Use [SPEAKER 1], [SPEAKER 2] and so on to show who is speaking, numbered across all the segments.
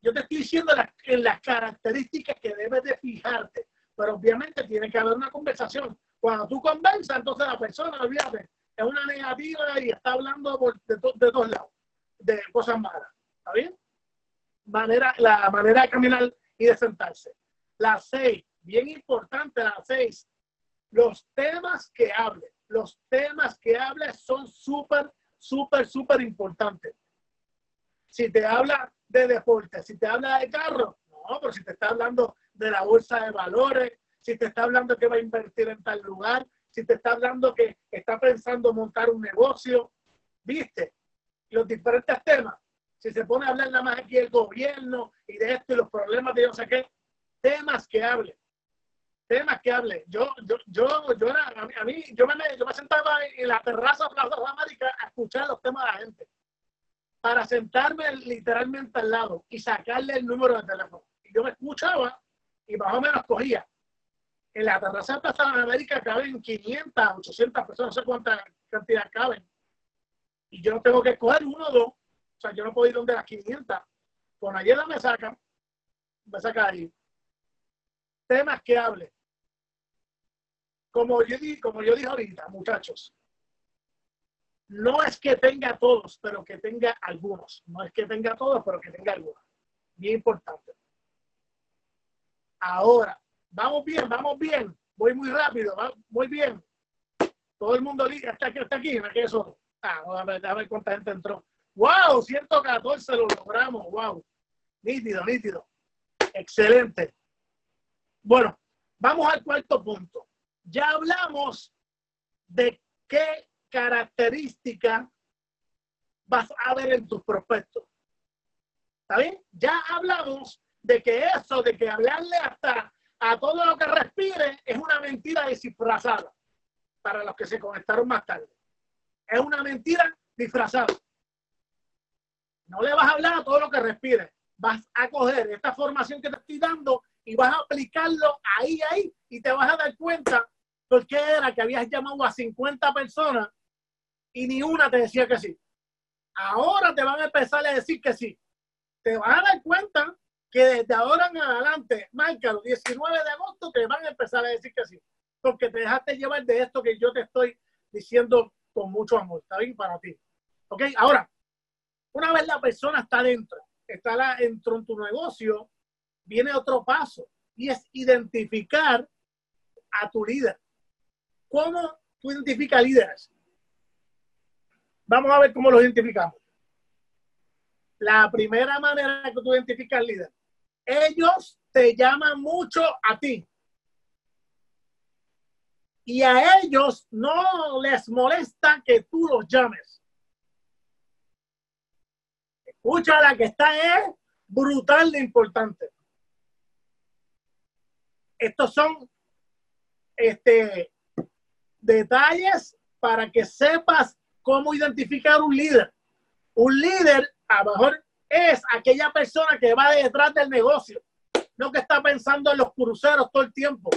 [SPEAKER 1] Yo te estoy diciendo en las características que debes de fijarte, pero obviamente tiene que haber una conversación. Cuando tú conversas, entonces la persona, olvídate, es una negativa y está hablando de, de todos lados, de cosas malas. ¿Está bien? Manera, la manera de caminar y de sentarse. La seis, bien importante, la seis, los temas que hable, los temas que hable son súper, súper, súper importantes. Si te habla de deporte, si te habla de carro, no, pero si te está hablando de la bolsa de valores, si te está hablando que va a invertir en tal lugar, si te está hablando que está pensando montar un negocio, viste, los diferentes temas. Si se pone a hablar nada más aquí del gobierno y de esto y los problemas de yo sé qué, temas que hable, temas que hable. Yo, yo, yo, yo era, a mí, yo me, yo me sentaba en la terraza de Plaza América a escuchar los temas de la gente para sentarme literalmente al lado y sacarle el número de teléfono. Y yo me escuchaba y más o menos cogía. En la terraza de Plaza América caben 500, 800 personas, no sé cuánta cantidad caben. Y yo no tengo que coger uno o dos. O sea, yo no puedo ir donde las 500. Con ayuda me sacan, me saca ahí. Temas que hable. Como yo, como yo dije ahorita, muchachos, no es que tenga todos, pero que tenga algunos. No es que tenga todos, pero que tenga algunos. Bien importante. Ahora, vamos bien, vamos bien. Voy muy rápido, muy bien. Todo el mundo está aquí, está aquí, ¿no? eso? Ah, a ver, a ver cuánta gente entró. ¡Wow! 114 lo logramos. ¡Wow! Nítido, nítido. Excelente. Bueno, vamos al cuarto punto. Ya hablamos de qué característica vas a ver en tus prospectos. ¿Está bien? Ya hablamos de que eso, de que hablarle hasta a todo lo que respire, es una mentira disfrazada para los que se conectaron más tarde. Es una mentira disfrazada. No le vas a hablar a todo lo que respire. Vas a coger esta formación que te estoy dando y vas a aplicarlo ahí, ahí, y te vas a dar cuenta por qué era que habías llamado a 50 personas y ni una te decía que sí. Ahora te van a empezar a decir que sí. Te vas a dar cuenta que desde ahora en adelante, marca los 19 de agosto, te van a empezar a decir que sí. Porque te dejaste llevar de esto que yo te estoy diciendo con mucho amor. Está bien para ti. Ok, ahora, una vez la persona está dentro, está la, dentro en tu negocio, viene otro paso y es identificar a tu líder. ¿Cómo tú identificas líderes? Vamos a ver cómo los identificamos. La primera manera que tú identificas líder, ellos te llaman mucho a ti. Y a ellos no les molesta que tú los llames. Escucha, la que está es brutal de importante. Estos son este, detalles para que sepas cómo identificar un líder. Un líder, a lo mejor, es aquella persona que va detrás del negocio, no que está pensando en los cruceros todo el tiempo.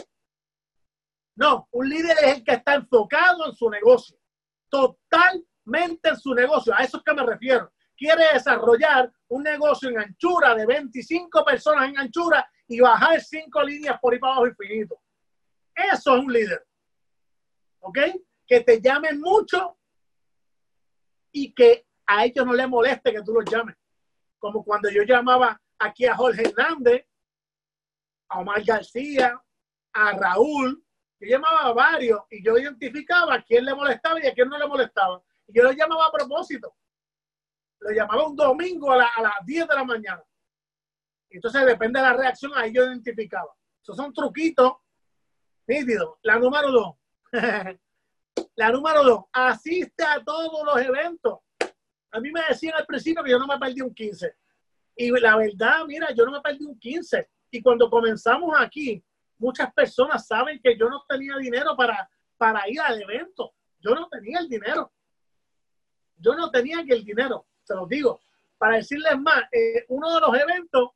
[SPEAKER 1] No, un líder es el que está enfocado en su negocio, totalmente en su negocio. A eso es que me refiero. Quiere desarrollar un negocio en anchura de 25 personas en anchura y bajar cinco líneas por ahí para abajo infinito. Eso es un líder. ¿Ok? Que te llamen mucho y que a ellos no les moleste que tú los llames. Como cuando yo llamaba aquí a Jorge Hernández, a Omar García, a Raúl, yo llamaba a varios y yo identificaba a quién le molestaba y a quién no le molestaba. Y yo lo llamaba a propósito. Lo llamaba un domingo a, las 10 de la mañana. Entonces, depende de la reacción, ahí yo identificaba. Esos son truquitos nítidos. La número dos. La número dos, asiste a todos los eventos. A mí me decían al principio que yo no me perdí un 15. Y la verdad, mira, yo no me perdí un 15. Y cuando comenzamos aquí, muchas personas saben que yo no tenía dinero para, para ir al evento. Yo no tenía el dinero. Yo no tenía el dinero, se los digo. Para decirles más, eh, uno de los eventos,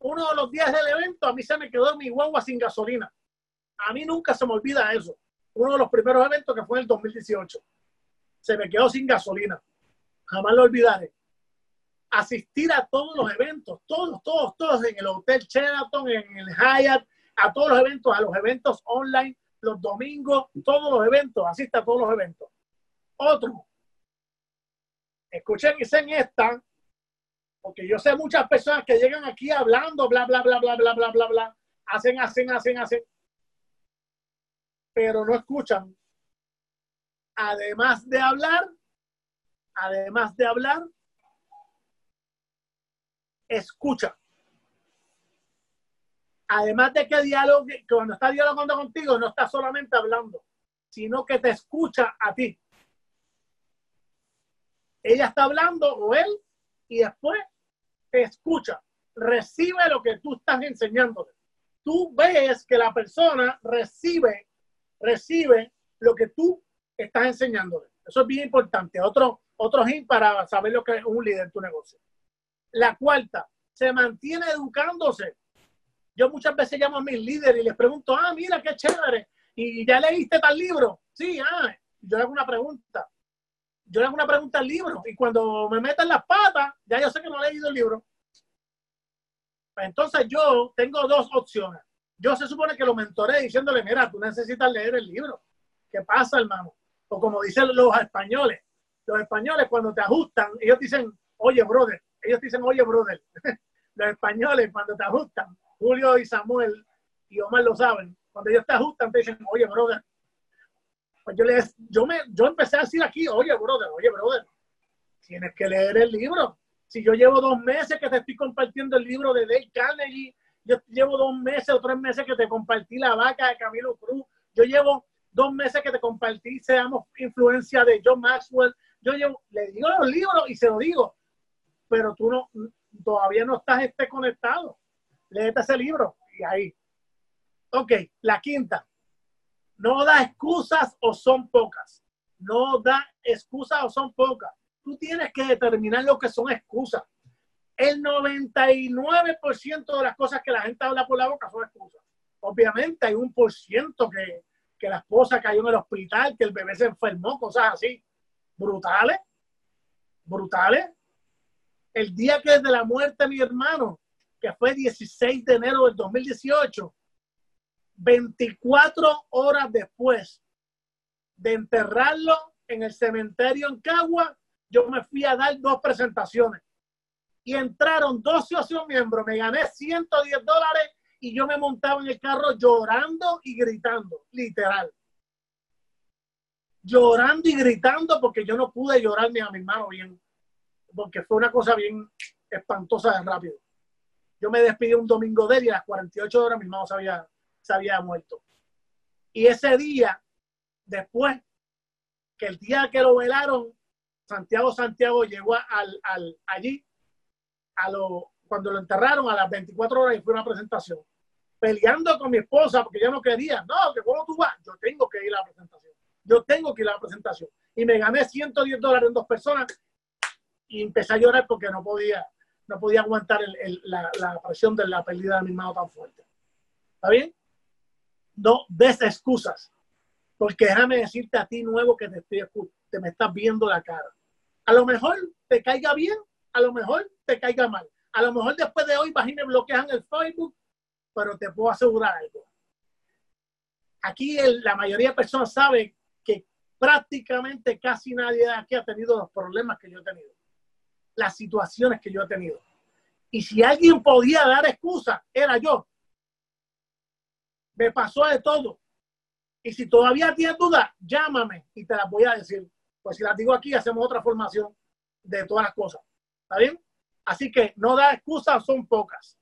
[SPEAKER 1] uno de los días del evento, a mí se me quedó mi guagua sin gasolina. A mí nunca se me olvida eso uno de los primeros eventos que fue en el 2018. Se me quedó sin gasolina. Jamás lo olvidaré. Asistir a todos los eventos, todos eventos en el Hotel Sheraton, en el Hyatt, a todos los eventos, a los eventos online, los domingos, todos los eventos, asista a todos los eventos. Otro, escuchen y en esta, porque yo sé muchas personas que llegan aquí hablando, bla, bla, bla, bla, bla, bla, bla, bla, hacen, hacen, hacen, hacen, pero no escuchan. Además de hablar, además de hablar, escucha. Además de que diálogo, cuando está dialogando contigo, no está solamente hablando, sino que te escucha a ti. Ella está hablando o él y después te escucha, recibe lo que tú estás enseñándole. Tú ves que la persona recibe, recibe lo que tú estás enseñándole. Eso es bien importante. Otro, otro hint para saber lo que es un líder en tu negocio. La cuarta, se mantiene educándose. Yo muchas veces llamo a mis líderes y les pregunto, ah, mira qué chévere, y ya leíste tal libro. Sí, ah, yo le hago una pregunta. Yo le hago una pregunta al libro y cuando me meten las patas, ya yo sé que no he leído el libro. Entonces yo tengo dos opciones. Yo se supone que lo mentoré diciéndole, mira, tú necesitas leer el libro. ¿Qué pasa, hermano? O como dicen los españoles, los españoles cuando te ajustan, ellos dicen, oye, brother, ellos dicen, oye, brother. los españoles cuando te ajustan, Julio y Samuel y Omar lo saben, cuando ellos te ajustan, te dicen, oye, brother. Pues yo, les, yo, me, yo empecé a decir aquí, oye, brother, oye, brother, tienes que leer el libro. Si yo llevo dos meses que te estoy compartiendo el libro de Dale Carnegie, yo llevo dos meses o tres meses que te compartí La Vaca de Camilo Cruz, yo llevo dos meses que te compartí Seamos Influencia de John Maxwell, yo llevo, le digo los libros y se lo digo, pero tú no, todavía no estás este conectado. Léete ese libro y ahí. Ok, la quinta. No da excusas o son pocas. No da excusas o son pocas. Tú tienes que determinar lo que son excusas. El 99% de las cosas que la gente habla por la boca son excusas. Obviamente hay un por ciento que, que la esposa cayó en el hospital, que el bebé se enfermó, cosas así. Brutales. Brutales el día que de la muerte de mi hermano, que fue 16 de enero del 2018, 24 horas después de enterrarlo en el cementerio en Cagua, yo me fui a dar dos presentaciones. Y entraron dos socios miembros, me gané 110 dólares y yo me montaba en el carro llorando y gritando, literal. Llorando y gritando porque yo no pude llorar ni a mi hermano bien porque fue una cosa bien espantosa de rápido. Yo me despidí un domingo de él y a las 48 horas mi hermano se había, se había muerto. Y ese día, después, que el día que lo velaron, Santiago Santiago llegó al, al, allí, a lo, cuando lo enterraron a las 24 horas y fue una presentación, peleando con mi esposa porque yo no quería, no, que cuando tú vas, yo tengo que ir a la presentación, yo tengo que ir a la presentación. Y me gané 110 dólares en dos personas y empecé a llorar porque no podía, no podía aguantar la, la, presión de la pérdida de mi hermano tan fuerte. ¿Está bien? No des excusas, porque déjame decirte a ti nuevo que te, estoy, te me estás viendo la cara. A lo mejor te caiga bien, a lo mejor te caiga mal. A lo mejor después de hoy vas y me bloquean el Facebook, pero te puedo asegurar algo. Aquí la mayoría de personas sabe que prácticamente casi nadie aquí ha tenido los problemas que yo he tenido las situaciones que yo he tenido. Y si alguien podía dar excusa, era yo. Me pasó de todo. Y si todavía tienes dudas, llámame y te las voy a decir. Pues si las digo aquí, hacemos otra formación de todas las cosas. ¿Está bien? Así que no da excusas, son pocas.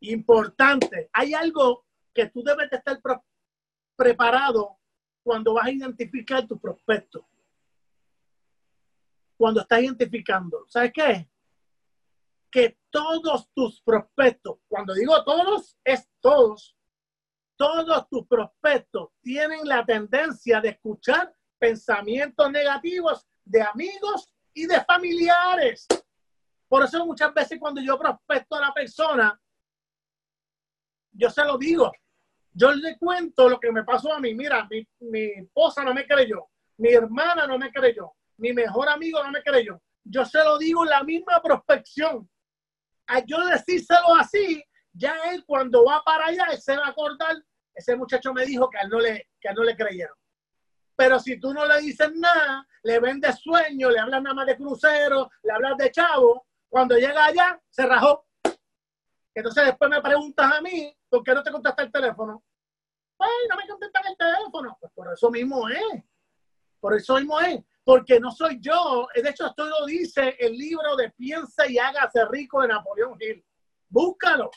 [SPEAKER 1] Importante. Hay algo que tú debes de estar preparado cuando vas a identificar tu prospecto cuando estás identificando. ¿Sabes qué? Que todos tus prospectos, cuando digo todos, es todos, todos tus prospectos tienen la tendencia de escuchar pensamientos negativos de amigos y de familiares. Por eso muchas veces cuando yo prospecto a la persona, yo se lo digo. Yo le cuento lo que me pasó a mí. Mira, mi, mi esposa no me creyó, mi hermana no me creyó, mi mejor amigo no me creyó, yo se lo digo en la misma prospección. A yo decírselo así, ya él cuando va para allá, él se va a acordar. Ese muchacho me dijo que no le, que no le creyeron. Pero si tú no le dices nada, le vendes sueño, le hablas nada más de crucero, le hablas de chavo, cuando llega allá, se rajó. Entonces después me preguntas a mí, ¿por qué no te contesta el teléfono? Ay, no me contestan el teléfono. Pues por eso mismo es. Por eso mismo es. Porque no soy yo. De hecho, esto lo dice el libro de Piensa y hágase rico de Napoleón Hill. Búscalo.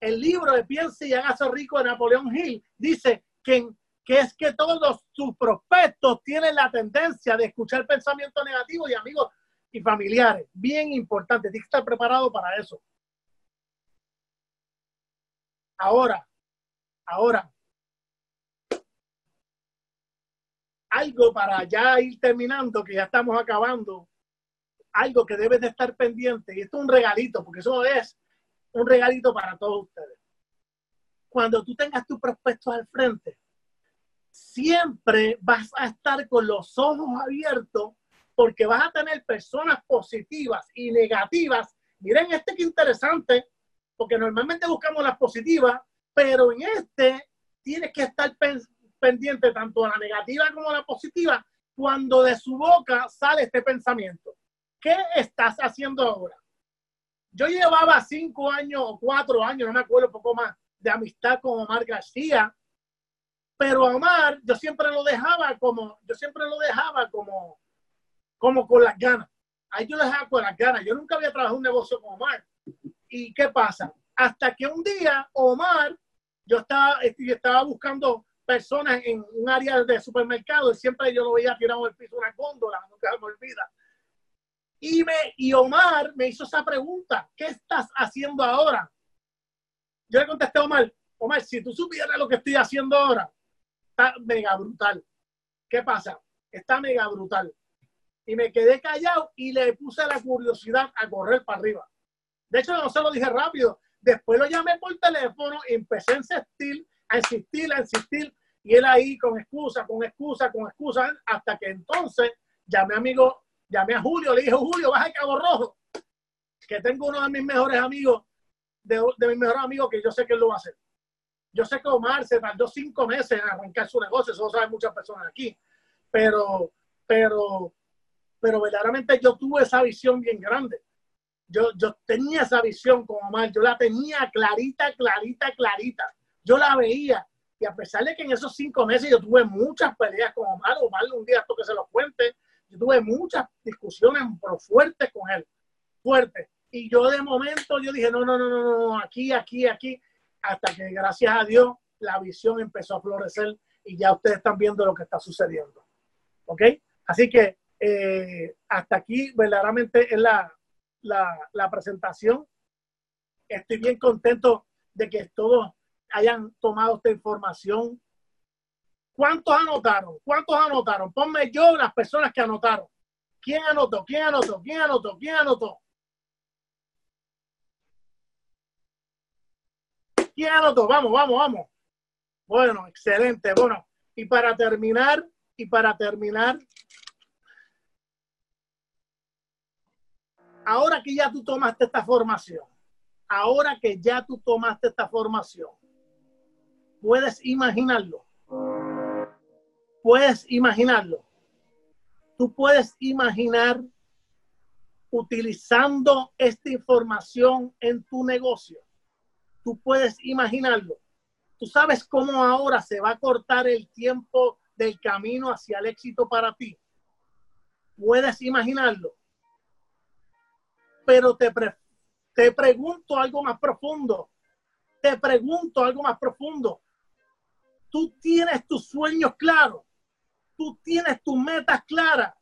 [SPEAKER 1] El libro de Piensa y hágase rico de Napoleón Hill dice que, que es que todos sus prospectos tienen la tendencia de escuchar pensamientos negativos y amigos y familiares. Bien importante. Tienes que estar preparado para eso. Ahora, ahora, algo para ya ir terminando, que ya estamos acabando, algo que debes de estar pendiente, y esto es un regalito, porque eso es un regalito para todos ustedes. Cuando tú tengas tus prospectos al frente, siempre vas a estar con los ojos abiertos porque vas a tener personas positivas y negativas. Miren este que interesante, porque normalmente buscamos las positivas, pero en este tienes que estar pendiente tanto de la negativa como de la positiva cuando de su boca sale este pensamiento. ¿Qué estás haciendo ahora? Yo llevaba cinco años o cuatro años, no me acuerdo, poco más, de amistad con Omar García, pero Omar yo siempre lo dejaba como, yo siempre lo dejaba como, como con las ganas. Ahí yo lo dejaba con las ganas. Yo nunca había trabajado un negocio con Omar. ¿Y qué pasa? Hasta que un día Omar, yo estaba, estaba buscando personas en un área de supermercado y siempre yo lo veía tirado el piso una góndola, nunca me olvida. Y, y Omar me hizo esa pregunta, ¿qué estás haciendo ahora? Yo le contesté a Omar, Omar, si tú supieras lo que estoy haciendo ahora, está mega brutal. ¿Qué pasa? Está mega brutal. Y me quedé callado y le puse la curiosidad a correr para arriba. De hecho, no se lo dije rápido. Después lo llamé por teléfono, empecé a insistir, a insistir, a insistir, y él ahí con excusa, con excusa, con excusa, hasta que entonces llamé a amigo, llamé a Julio, le dije, Julio, baja el Cabo Rojo, que tengo uno de mis mejores amigos, de, de mis mejores amigos, que yo sé que él lo va a hacer. Yo sé que Omar se tardó cinco meses en arrancar su negocio, eso lo saben muchas personas aquí, pero, pero, pero verdaderamente yo tuve esa visión bien grande yo, yo tenía esa visión con Omar, yo la tenía clarita, clarita, clarita. Yo la veía. Y a pesar de que en esos cinco meses yo tuve muchas peleas con Omar, Omar un día esto que se lo cuente, yo tuve muchas discusiones pero fuertes con él, fuertes. Y yo de momento yo dije, no, no, no, no, no, aquí, aquí, aquí, hasta que gracias a Dios la visión empezó a florecer y ya ustedes están viendo lo que está sucediendo. ¿Ok? Así que eh, hasta aquí verdaderamente es la, la, presentación. Estoy bien contento de que todos hayan tomado esta información. ¿Cuántos anotaron? ¿Cuántos anotaron? Ponme yo las personas que anotaron. ¿Quién anotó? ¿Quién anotó? ¿Quién anotó? ¿Quién anotó? ¿Quién anotó? Vamos, vamos, vamos. Bueno, excelente. Bueno, y para terminar, y para terminar, ahora que ya tú tomaste esta formación, ahora que ya tú tomaste esta formación, puedes imaginarlo. Puedes imaginarlo. Tú puedes imaginar utilizando esta información en tu negocio. Tú puedes imaginarlo. Tú sabes cómo ahora se va a cortar el tiempo del camino hacia el éxito para ti. Puedes imaginarlo pero te, te pregunto algo más profundo. Te pregunto algo más profundo. Tú tienes tus sueños claros. Tú tienes tus metas claras.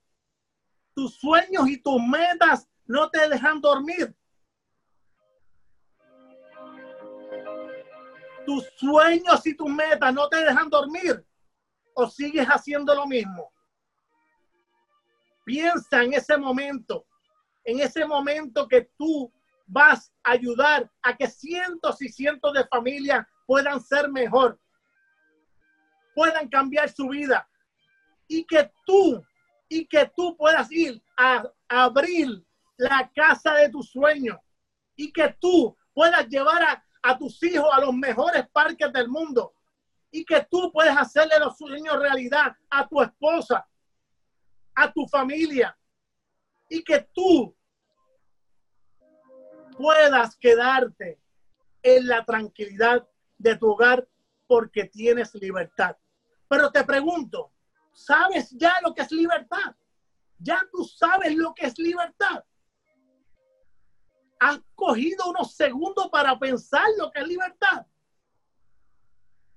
[SPEAKER 1] Tus sueños y tus metas no te dejan dormir. Tus sueños y tus metas no te dejan dormir. O sigues haciendo lo mismo. Piensa en ese momento en ese momento que tú vas a ayudar a que cientos y cientos de familias puedan ser mejor, puedan cambiar su vida y que tú y que tú puedas ir a, abrir la casa de tus sueños y que tú puedas llevar a, a tus hijos a los mejores parques del mundo y que tú puedes hacerle los sueños realidad a tu esposa, a tu familia y que tú puedas quedarte en la tranquilidad de tu hogar porque tienes libertad. Pero te pregunto, ¿sabes ya lo que es libertad? ¿Ya tú sabes lo que es libertad? ¿Has cogido unos segundos para pensar lo que es libertad?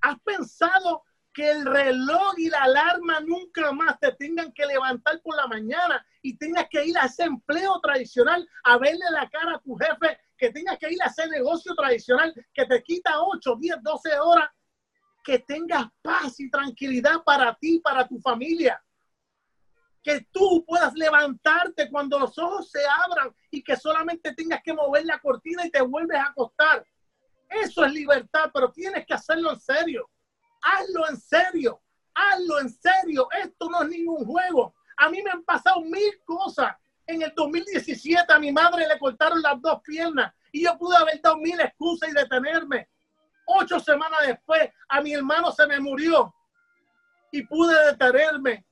[SPEAKER 1] ¿Has pensado que el reloj y la alarma nunca más te tengan que levantar por la mañana y tengas que ir a ese empleo tradicional a verle la cara a tu jefe, que tengas que ir a ese negocio tradicional que te quita 8, 10, 12 horas, que tengas paz y tranquilidad para ti, para tu familia. Que tú puedas levantarte cuando los ojos se abran y que solamente tengas que mover la cortina y te vuelves a acostar. Eso es libertad, pero tienes que hacerlo en serio hazlo en serio, hazlo en serio. Esto no es ningún juego. A mí me han pasado mil cosas. En el 2017 a mi madre le cortaron las dos piernas y yo pude haber dado mil excusas y detenerme. Ocho semanas después a mi hermano se me murió y pude detenerme.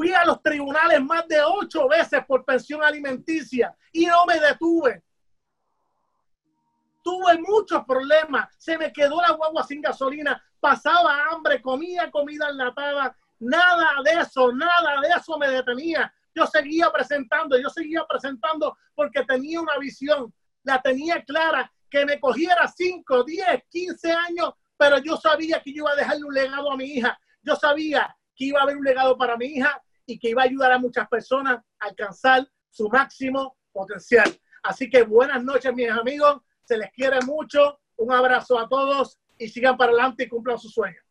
[SPEAKER 1] Fui a los tribunales más de ocho veces por pensión alimenticia y no me detuve. Tuve muchos problemas, se me quedó la guagua sin gasolina, pasaba hambre, comía comida enlatada, nada de eso, nada de eso me detenía. Yo seguía presentando, yo seguía presentando porque tenía una visión, la tenía clara, que me cogiera 5, 10, 15 años, pero yo sabía que yo iba a dejarle un legado a mi hija. Yo sabía que iba a haber un legado para mi hija y que iba a ayudar a muchas personas a alcanzar su máximo potencial. Así que buenas noches, mis amigos se les quiere mucho. Un abrazo a todos y sigan para adelante y cumplan sus sueños.